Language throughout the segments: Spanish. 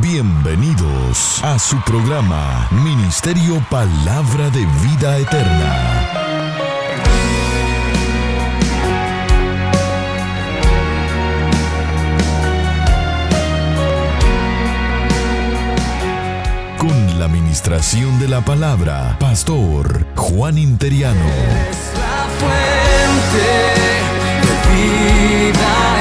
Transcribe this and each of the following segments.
Bienvenidos a su programa Ministerio Palabra de Vida Eterna. Con la administración de la palabra, Pastor Juan Interiano. Fuente de vida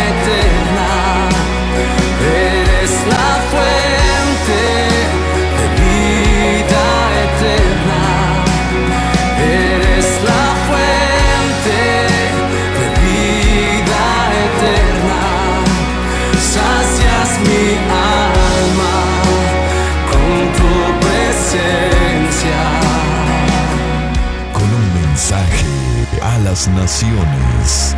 naciones.